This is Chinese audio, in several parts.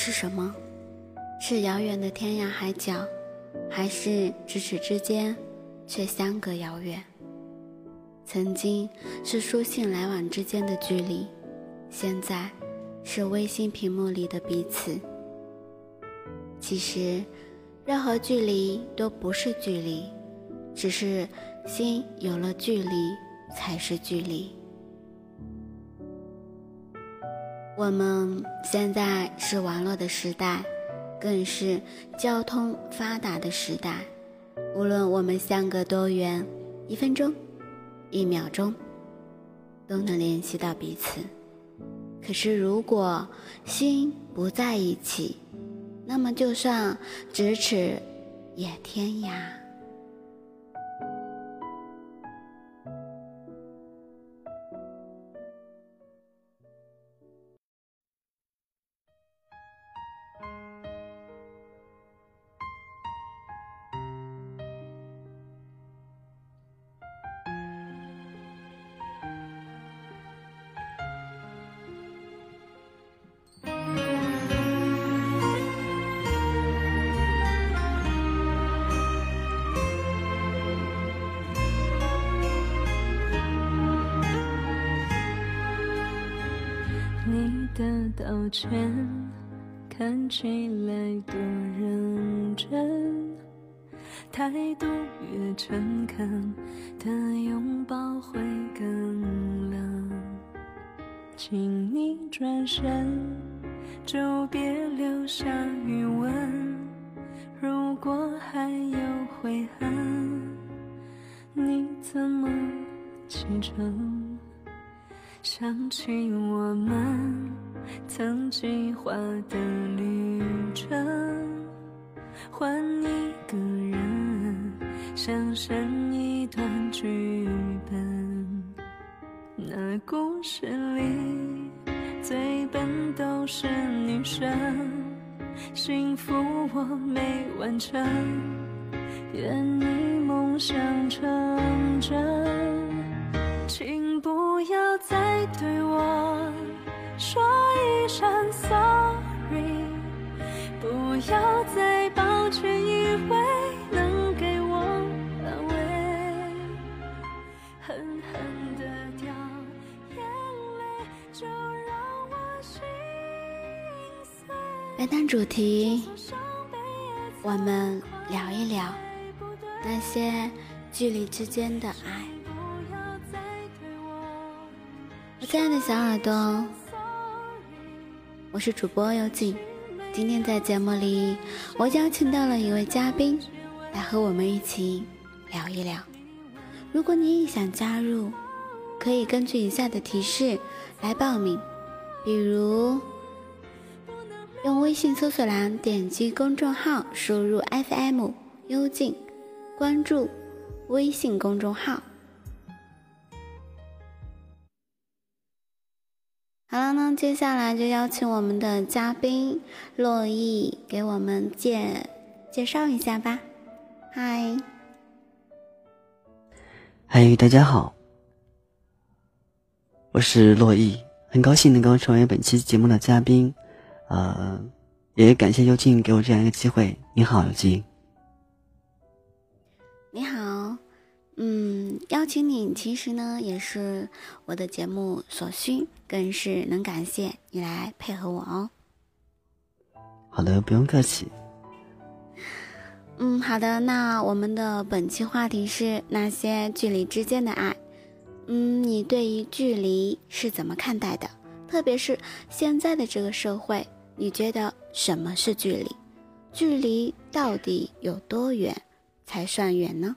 是什么？是遥远的天涯海角，还是咫尺之间却相隔遥远？曾经是书信来往之间的距离，现在是微信屏幕里的彼此。其实，任何距离都不是距离，只是心有了距离才是距离。我们现在是网络的时代，更是交通发达的时代。无论我们相隔多远，一分钟、一秒钟都能联系到彼此。可是，如果心不在一起，那么就算咫尺也天涯。道歉看起来多认真，态度越诚恳的拥抱会更冷。请你转身，就别留下余温。如果还有悔恨，你怎么启程？想起我们曾计划的旅程，换一个人，想象一段剧本。那故事里最笨都是女生，幸福我没完成，愿你梦想成真。请不要再对我说一声 sorry，不要再抱歉，以为能给我安慰，狠狠的掉眼泪，就让我心碎。本档主题，我们聊一聊那些距离之间的爱。亲爱的小耳朵，我是主播幽静。今天在节目里，我邀请到了一位嘉宾，来和我们一起聊一聊。如果你也想加入，可以根据以下的提示来报名，比如用微信搜索栏点击公众号，输入 FM 幽静，关注微信公众号。接下来就邀请我们的嘉宾洛毅给我们介介绍一下吧。嗨，嗨，大家好，我是洛毅，很高兴能够成为本期节目的嘉宾，呃，也感谢幽静给我这样一个机会。你好，幽静。你好，嗯，邀请你其实呢也是我的节目所需。更是能感谢你来配合我哦。好的，不用客气。嗯，好的，那我们的本期话题是那些距离之间的爱。嗯，你对于距离是怎么看待的？特别是现在的这个社会，你觉得什么是距离？距离到底有多远才算远呢？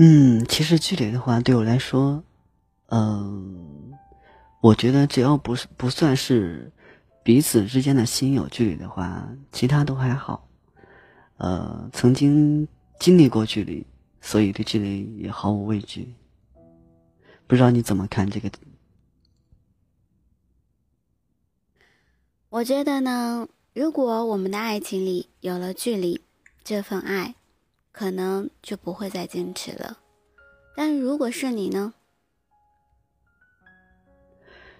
嗯，其实距离的话，对我来说。嗯，我觉得只要不是不算是彼此之间的心有距离的话，其他都还好。呃，曾经经历过距离，所以对距离也毫无畏惧。不知道你怎么看这个？我觉得呢，如果我们的爱情里有了距离，这份爱可能就不会再坚持了。但如果是你呢？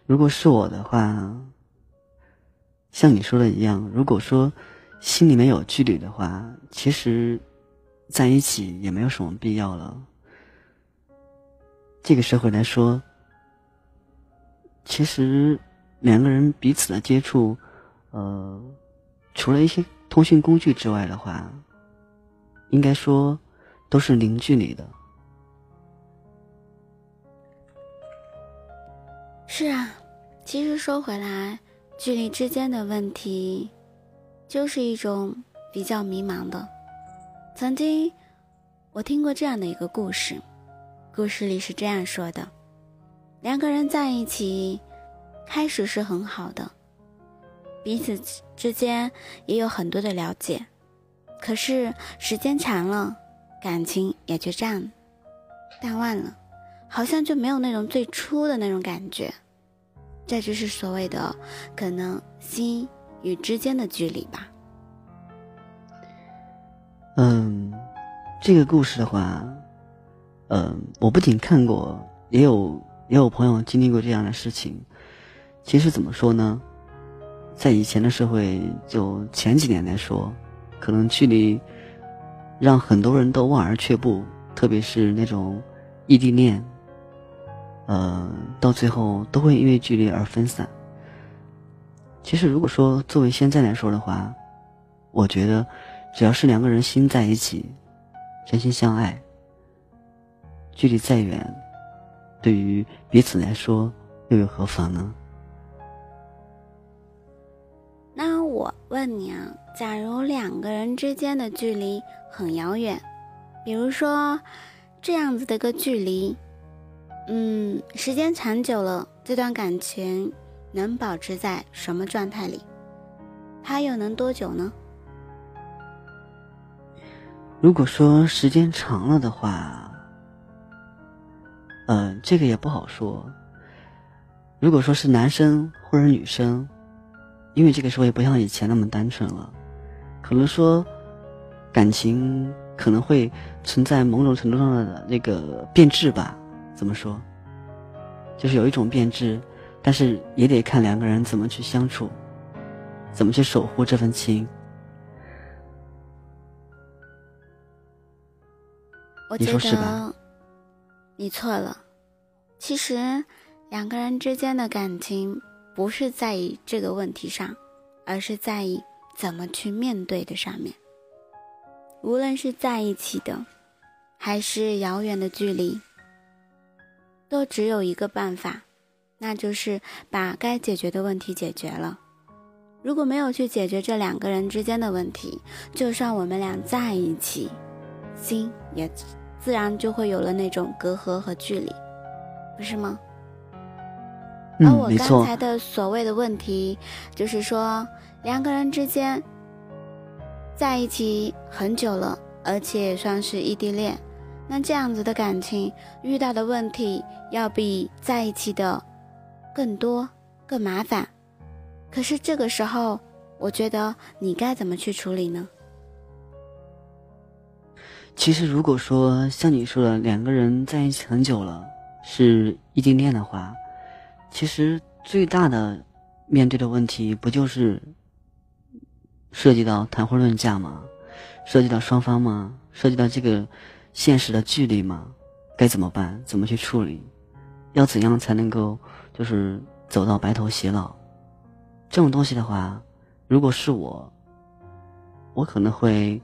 如果是我的话，像你说的一样，如果说心里面有距离的话，其实在一起也没有什么必要了。这个社会来说，其实两个人彼此的接触，呃，除了一些通讯工具之外的话，应该说都是零距离的。是啊，其实说回来，距离之间的问题，就是一种比较迷茫的。曾经，我听过这样的一个故事，故事里是这样说的：两个人在一起，开始是很好的，彼此之间也有很多的了解，可是时间长了，感情也就这样淡忘了。好像就没有那种最初的那种感觉，这就是所谓的可能心与之间的距离吧。嗯，这个故事的话，嗯，我不仅看过，也有也有朋友经历过这样的事情。其实怎么说呢，在以前的社会，就前几年来说，可能距离让很多人都望而却步，特别是那种异地恋。呃，到最后都会因为距离而分散。其实，如果说作为现在来说的话，我觉得只要是两个人心在一起，真心相爱，距离再远，对于彼此来说又有何妨呢？我问你啊，假如两个人之间的距离很遥远，比如说这样子的一个距离。嗯，时间长久了，这段感情能保持在什么状态里？它又能多久呢？如果说时间长了的话，嗯，这个也不好说。如果说是男生或者女生，因为这个时候也不像以前那么单纯了，可能说感情可能会存在某种程度上的那个变质吧。怎么说？就是有一种变质，但是也得看两个人怎么去相处，怎么去守护这份情。我觉得你错了。其实两个人之间的感情不是在意这个问题上，而是在意怎么去面对的上面。无论是在一起的，还是遥远的距离。都只有一个办法，那就是把该解决的问题解决了。如果没有去解决这两个人之间的问题，就算我们俩在一起，心也自然就会有了那种隔阂和距离，不是吗？而我刚才的所谓的问题，就是说两个人之间在一起很久了，而且也算是异地恋。那这样子的感情遇到的问题要比在一起的更多、更麻烦。可是这个时候，我觉得你该怎么去处理呢？其实，如果说像你说的，两个人在一起很久了，是异地恋的话，其实最大的面对的问题不就是涉及到谈婚论嫁吗？涉及到双方吗？涉及到这个？现实的距离吗，该怎么办？怎么去处理？要怎样才能够就是走到白头偕老？这种东西的话，如果是我，我可能会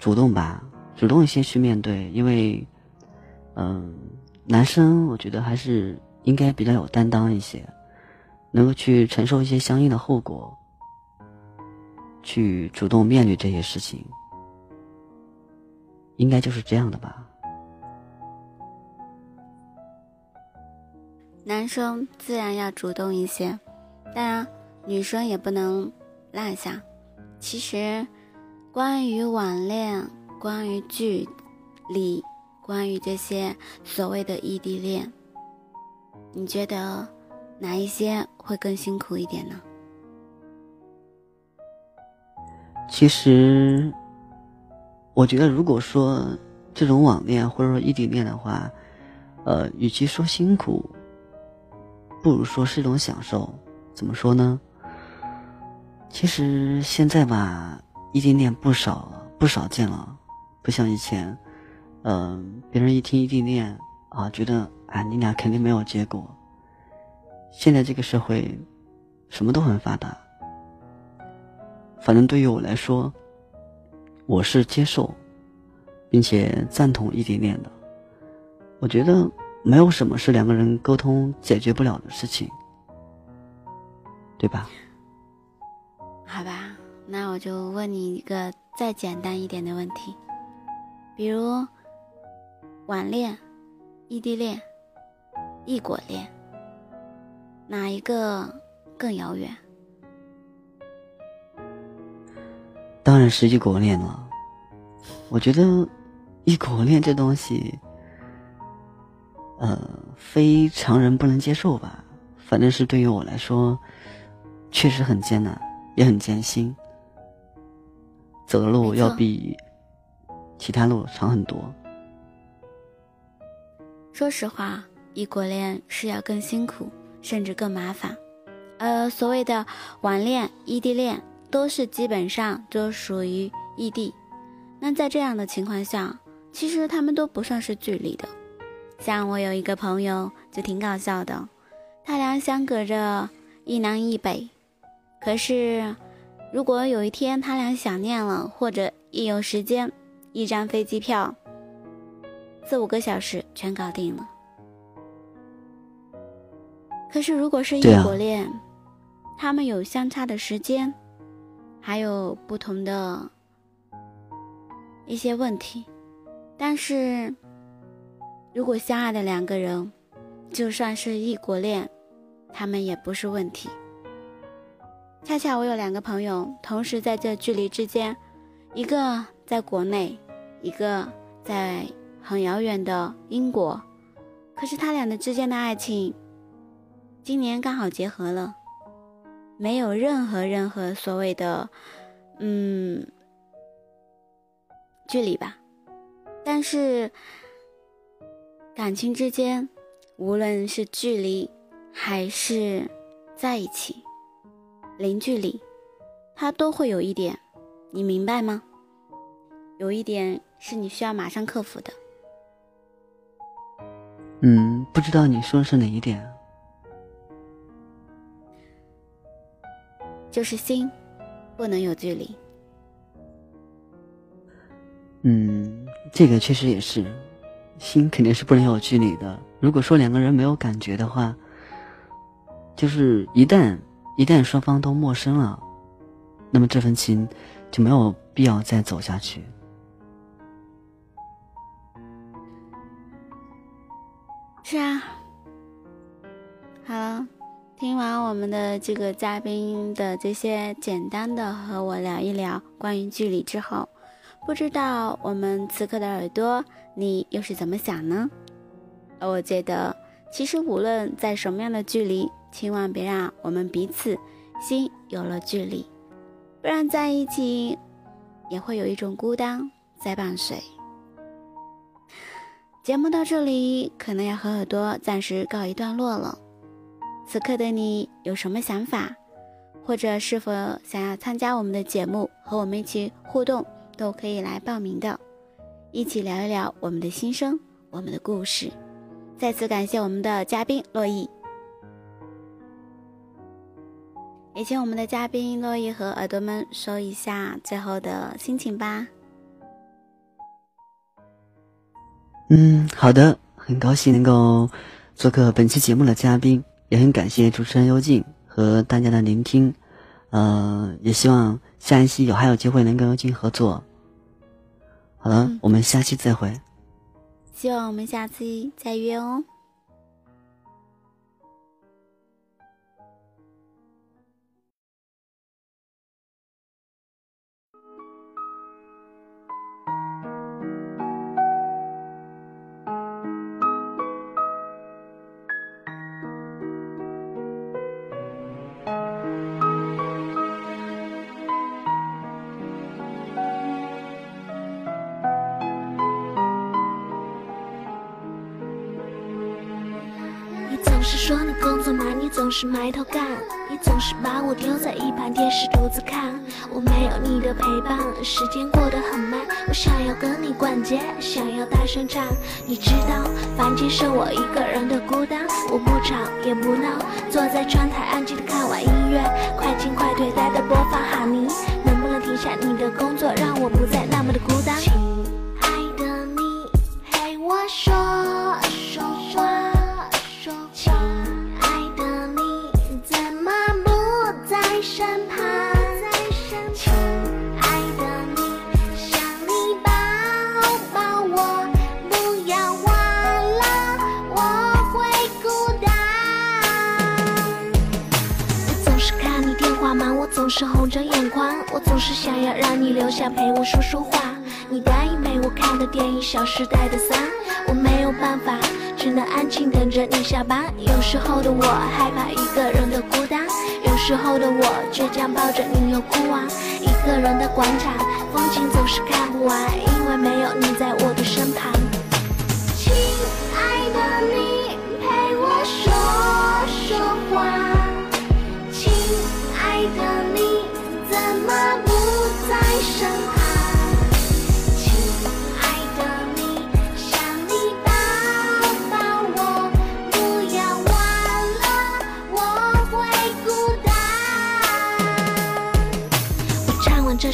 主动吧，主动一些去面对，因为，嗯，男生我觉得还是应该比较有担当一些，能够去承受一些相应的后果，去主动面对这些事情。应该就是这样的吧。男生自然要主动一些，当然女生也不能落下。其实，关于网恋、关于距离、关于这些所谓的异地恋，你觉得哪一些会更辛苦一点呢？其实。我觉得，如果说这种网恋或者说异地恋的话，呃，与其说辛苦，不如说是一种享受。怎么说呢？其实现在吧，异地恋不少不少见了，不像以前，嗯，别人一听异地恋啊，觉得啊，你俩肯定没有结果。现在这个社会，什么都很发达。反正对于我来说，我是接受，并且赞同异地恋的。我觉得没有什么是两个人沟通解决不了的事情，对吧？好吧，那我就问你一个再简单一点的问题，比如网恋、异地恋、异国恋，哪一个更遥远？当然是异国恋了。我觉得异国恋这东西，呃，非常人不能接受吧。反正是对于我来说，确实很艰难。也很艰辛，走的路要比其他路长很多。说实话，异国恋是要更辛苦，甚至更麻烦。呃，所谓的网恋、异地恋，都是基本上都属于异地。那在这样的情况下，其实他们都不算是距离的。像我有一个朋友就挺搞笑的，他俩相隔着一南一北。可是，如果有一天他俩想念了，或者一有时间，一张飞机票，四五个小时全搞定了。可是，如果是异国恋，他们有相差的时间，还有不同的一些问题。但是，如果相爱的两个人，就算是异国恋，他们也不是问题。恰恰我有两个朋友，同时在这距离之间，一个在国内，一个在很遥远的英国，可是他俩的之间的爱情，今年刚好结合了，没有任何任何所谓的，嗯，距离吧，但是感情之间，无论是距离还是在一起。零距离，它都会有一点，你明白吗？有一点是你需要马上克服的。嗯，不知道你说的是哪一点？就是心，不能有距离。嗯，这个确实也是，心肯定是不能有距离的。如果说两个人没有感觉的话，就是一旦。一旦双方都陌生了，那么这份情就没有必要再走下去。是啊，当我们的这个嘉宾的这些简单的和我聊一聊关于距离之后，不知道我们此刻的耳朵你又是怎么想呢？我觉得，其实无论在什么样的距离。千万别让我们彼此心有了距离，不然在一起也会有一种孤单在伴随。节目到这里可能要和耳朵暂时告一段落了。此刻的你有什么想法，或者是否想要参加我们的节目和我们一起互动，都可以来报名的，一起聊一聊我们的心声、我们的故事。再次感谢我们的嘉宾洛伊。也请我们的嘉宾洛伊和耳朵们说一下最后的心情吧。嗯，好的，很高兴能够做客本期节目的嘉宾，也很感谢主持人幽静和大家的聆听。呃，也希望下一期有还有机会能跟幽静合作。好了，我们下期再会。希望我们下期再约哦。是埋头干，你总是把我丢在一旁电视独自看。我没有你的陪伴，时间过得很慢。我想要跟你逛街，想要大声唱。你知道，房间剩我一个人的孤单。我不吵也不闹，坐在窗台安静的看完音乐，快进快退待的播放。哈尼，能不能停下你的工作，让我不再那么的孤单？亲爱的，你陪我说。总是红着眼眶，我总是想要让你留下陪我说说话。你答应陪我看的电影《小时代》的三，我没有办法，只能安静等着你下班。有时候的我害怕一个人的孤单，有时候的我倔强抱着你又哭啊。一个人的广场，风景总是看不完，因为没有你在我的身旁。亲爱的，你陪我说说话。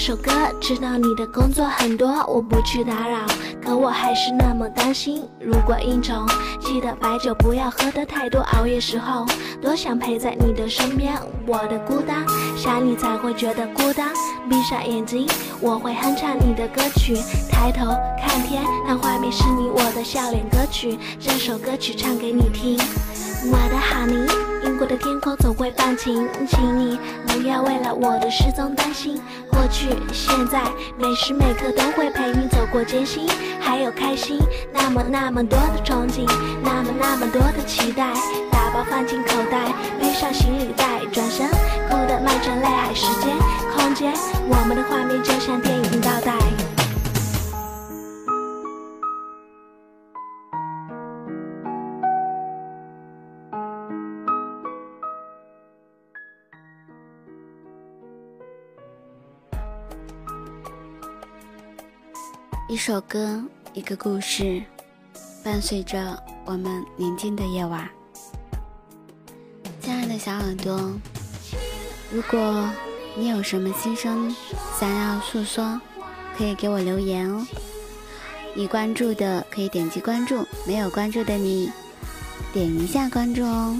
首歌知道你的工作很多，我不去打扰，可我还是那么担心。如果应酬，记得白酒不要喝的太多。熬夜时候，多想陪在你的身边。我的孤单，想你才会觉得孤单。闭上眼睛，我会哼唱你的歌曲。抬头看天，那画面是你我的笑脸。歌曲，这首歌曲唱给你听。我的哈尼，英国的天空总会放晴，请你不要为了我的失踪担心。过去、现在，每时每刻都会陪你走过艰辛，还有开心，那么那么多的憧憬，那么那么多的期待。打包放进口袋，背上行李袋，转身哭得漫成泪海。时间、空间，我们的画面就像电影倒带。一首歌，一个故事，伴随着我们宁静的夜晚。亲爱的小耳朵，如果你有什么心声想要诉说，可以给我留言哦。已关注的可以点击关注，没有关注的你点一下关注哦。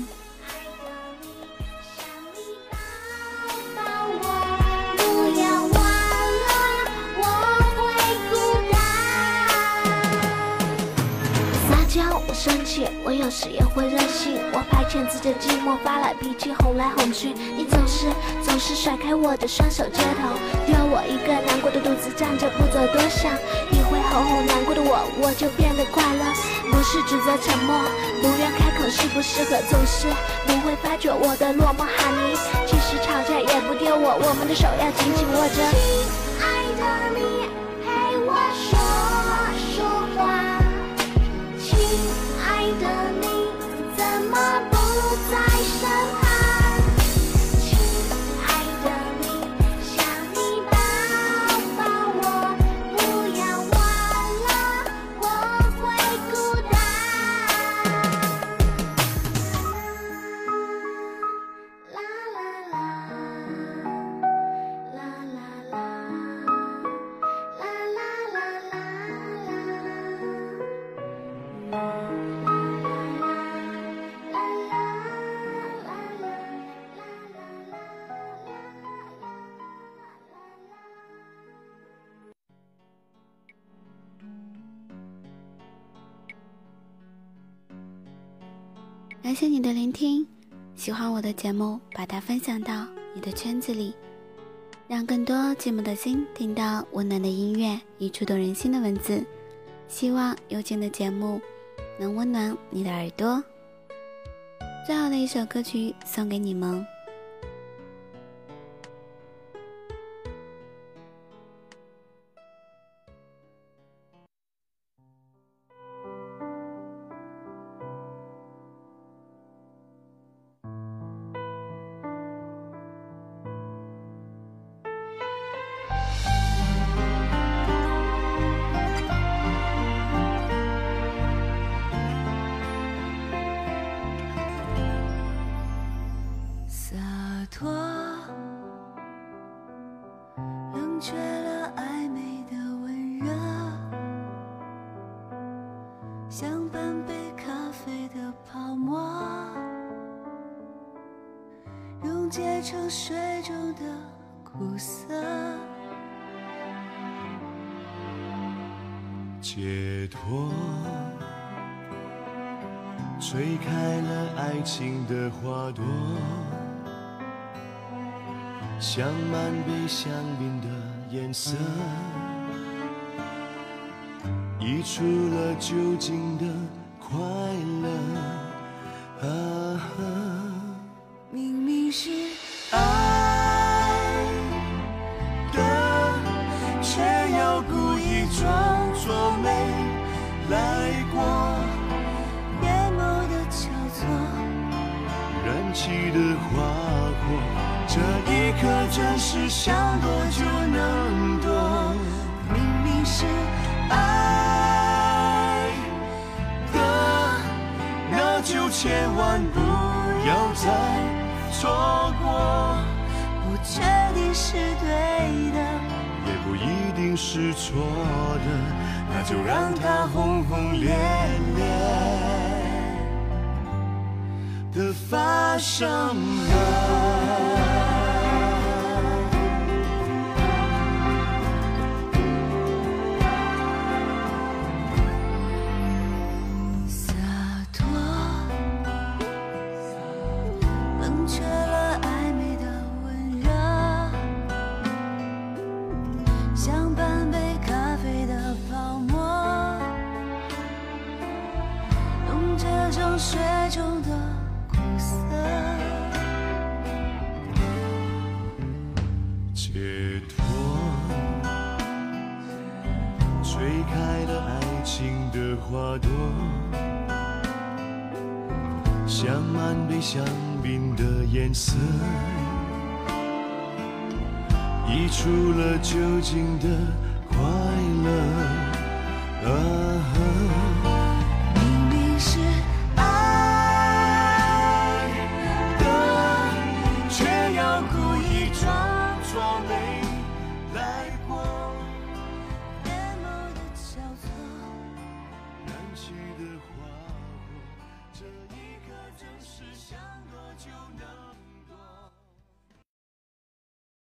生气，我有时也会任性。我排遣自己的寂寞，发了脾气，哄来哄去。你总是总是甩开我的双手，街头丢我一个难过的独自站着不走，多想你会哄哄难过的我，我就变得快乐。不是指责沉默，不愿开口，适不适合，总是不会发觉我的落寞。哈尼，即使吵架也不丢我，我们的手要紧紧握着。感谢你的聆听，喜欢我的节目，把它分享到你的圈子里，让更多寂寞的心听到温暖的音乐与触动人心的文字。希望有情的节目能温暖你的耳朵。最好的一首歌曲送给你们。成水中的苦涩。解脱，吹开了爱情的花朵，像满杯香槟的颜色，溢出了酒精的快乐。啊，明明是来过。眼眸的交错，燃起的花火，这一刻真是想躲就能躲。明明是爱的，那就千万不要再错过，不确定是对的，也不一是错的，那就让它轰轰烈烈的发生吧。吹开了爱情的花朵，像满杯香槟的颜色，溢出了酒精的快乐。